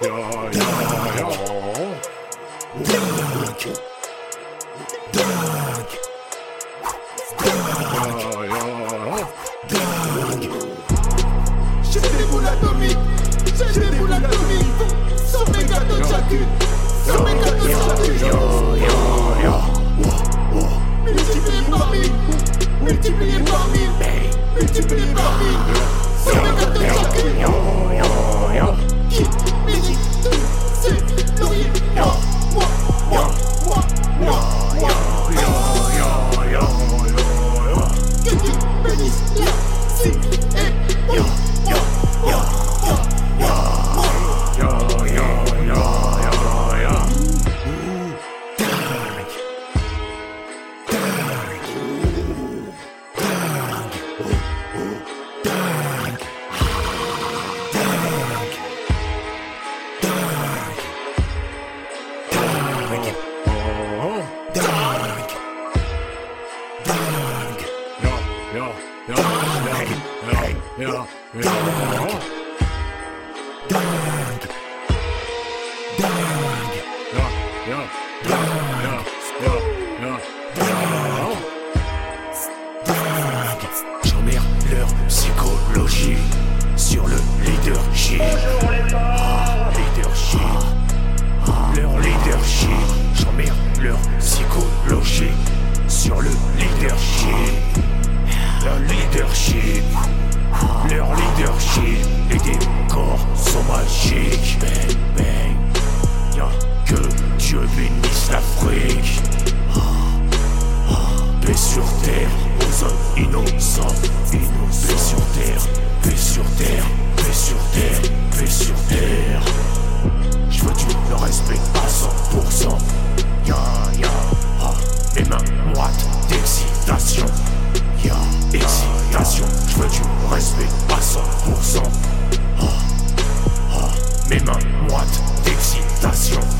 ja, ja, ja. Dag. Dag. J'ai. J'ai de chacune. 100 mégas de chacune. Multiplié par mille. Multiplié par mille. Multiplié J'emmerde leur psychologie sur le leadership. Ah, leadership. Leur leadership. J'emmerde leur sont magiques. Bang, bang. Y'a que Dieu bénisse l'Afrique. Paix sur terre, aux hommes innocents. moi, d'excitation.